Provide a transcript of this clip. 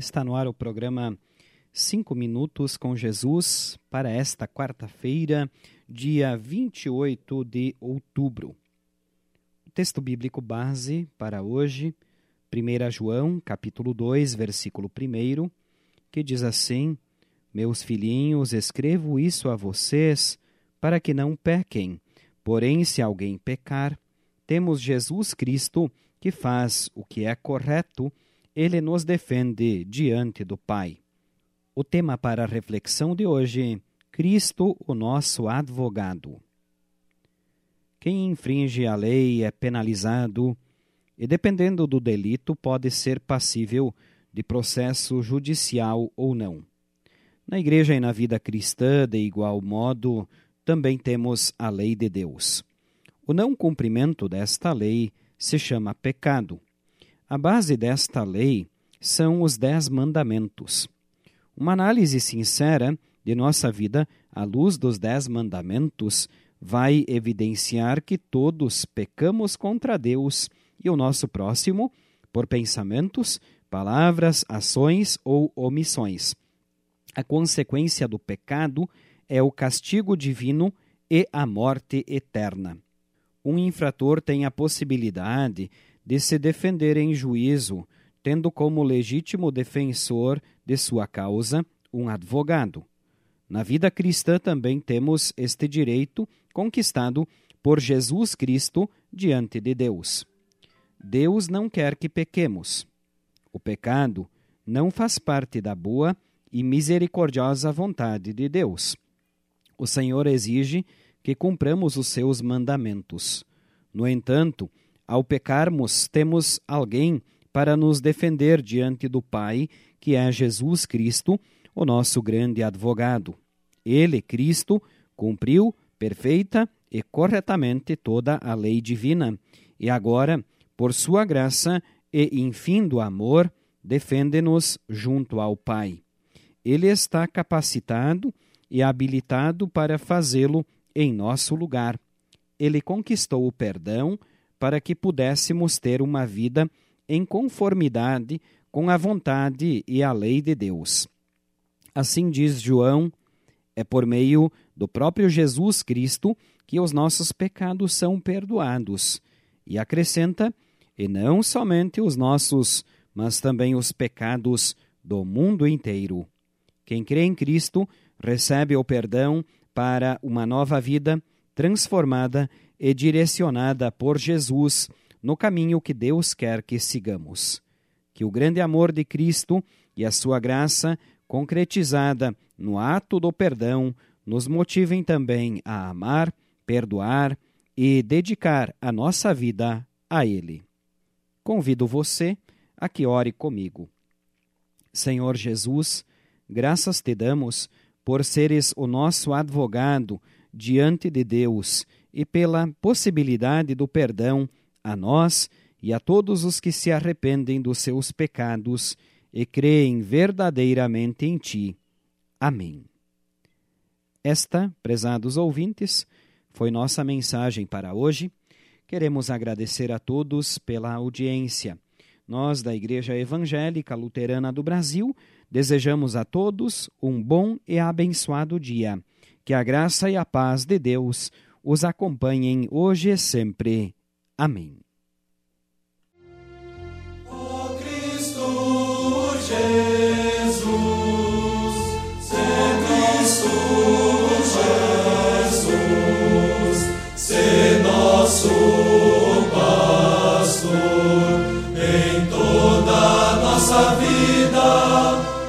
Está no ar o programa Cinco Minutos com Jesus para esta quarta-feira, dia 28 de outubro. O texto bíblico base para hoje, 1 João, capítulo 2, versículo 1, que diz assim: Meus filhinhos, escrevo isso a vocês para que não pequem. Porém, se alguém pecar, temos Jesus Cristo que faz o que é correto ele nos defende diante do Pai. O tema para a reflexão de hoje: Cristo, o nosso advogado. Quem infringe a lei é penalizado e, dependendo do delito, pode ser passível de processo judicial ou não. Na igreja e na vida cristã, de igual modo, também temos a lei de Deus. O não cumprimento desta lei se chama pecado a base desta lei são os Dez Mandamentos. Uma análise sincera de nossa vida à luz dos Dez Mandamentos vai evidenciar que todos pecamos contra Deus e o nosso próximo por pensamentos, palavras, ações ou omissões. A consequência do pecado é o castigo divino e a morte eterna. Um infrator tem a possibilidade de se defender em juízo, tendo como legítimo defensor de sua causa um advogado. Na vida cristã também temos este direito conquistado por Jesus Cristo diante de Deus. Deus não quer que pequemos. O pecado não faz parte da boa e misericordiosa vontade de Deus. O Senhor exige que cumpramos os seus mandamentos. No entanto, ao pecarmos, temos alguém para nos defender diante do Pai, que é Jesus Cristo, o nosso grande advogado. Ele, Cristo, cumpriu perfeita e corretamente toda a lei divina, e agora, por sua graça e infindo amor, defende-nos junto ao Pai. Ele está capacitado e habilitado para fazê-lo em nosso lugar. Ele conquistou o perdão para que pudéssemos ter uma vida em conformidade com a vontade e a lei de Deus. Assim diz João, é por meio do próprio Jesus Cristo que os nossos pecados são perdoados. E acrescenta, e não somente os nossos, mas também os pecados do mundo inteiro. Quem crê em Cristo recebe o perdão para uma nova vida transformada e direcionada por Jesus no caminho que Deus quer que sigamos. Que o grande amor de Cristo e a sua graça, concretizada no ato do perdão, nos motivem também a amar, perdoar e dedicar a nossa vida a Ele. Convido você a que ore comigo. Senhor Jesus, graças te damos por seres o nosso advogado diante de Deus e pela possibilidade do perdão a nós e a todos os que se arrependem dos seus pecados e creem verdadeiramente em Ti. Amém. Esta, prezados ouvintes, foi nossa mensagem para hoje. Queremos agradecer a todos pela audiência. Nós, da Igreja Evangélica Luterana do Brasil, desejamos a todos um bom e abençoado dia. Que a graça e a paz de Deus os acompanhem hoje e sempre. Amém. Cristo nossa vida,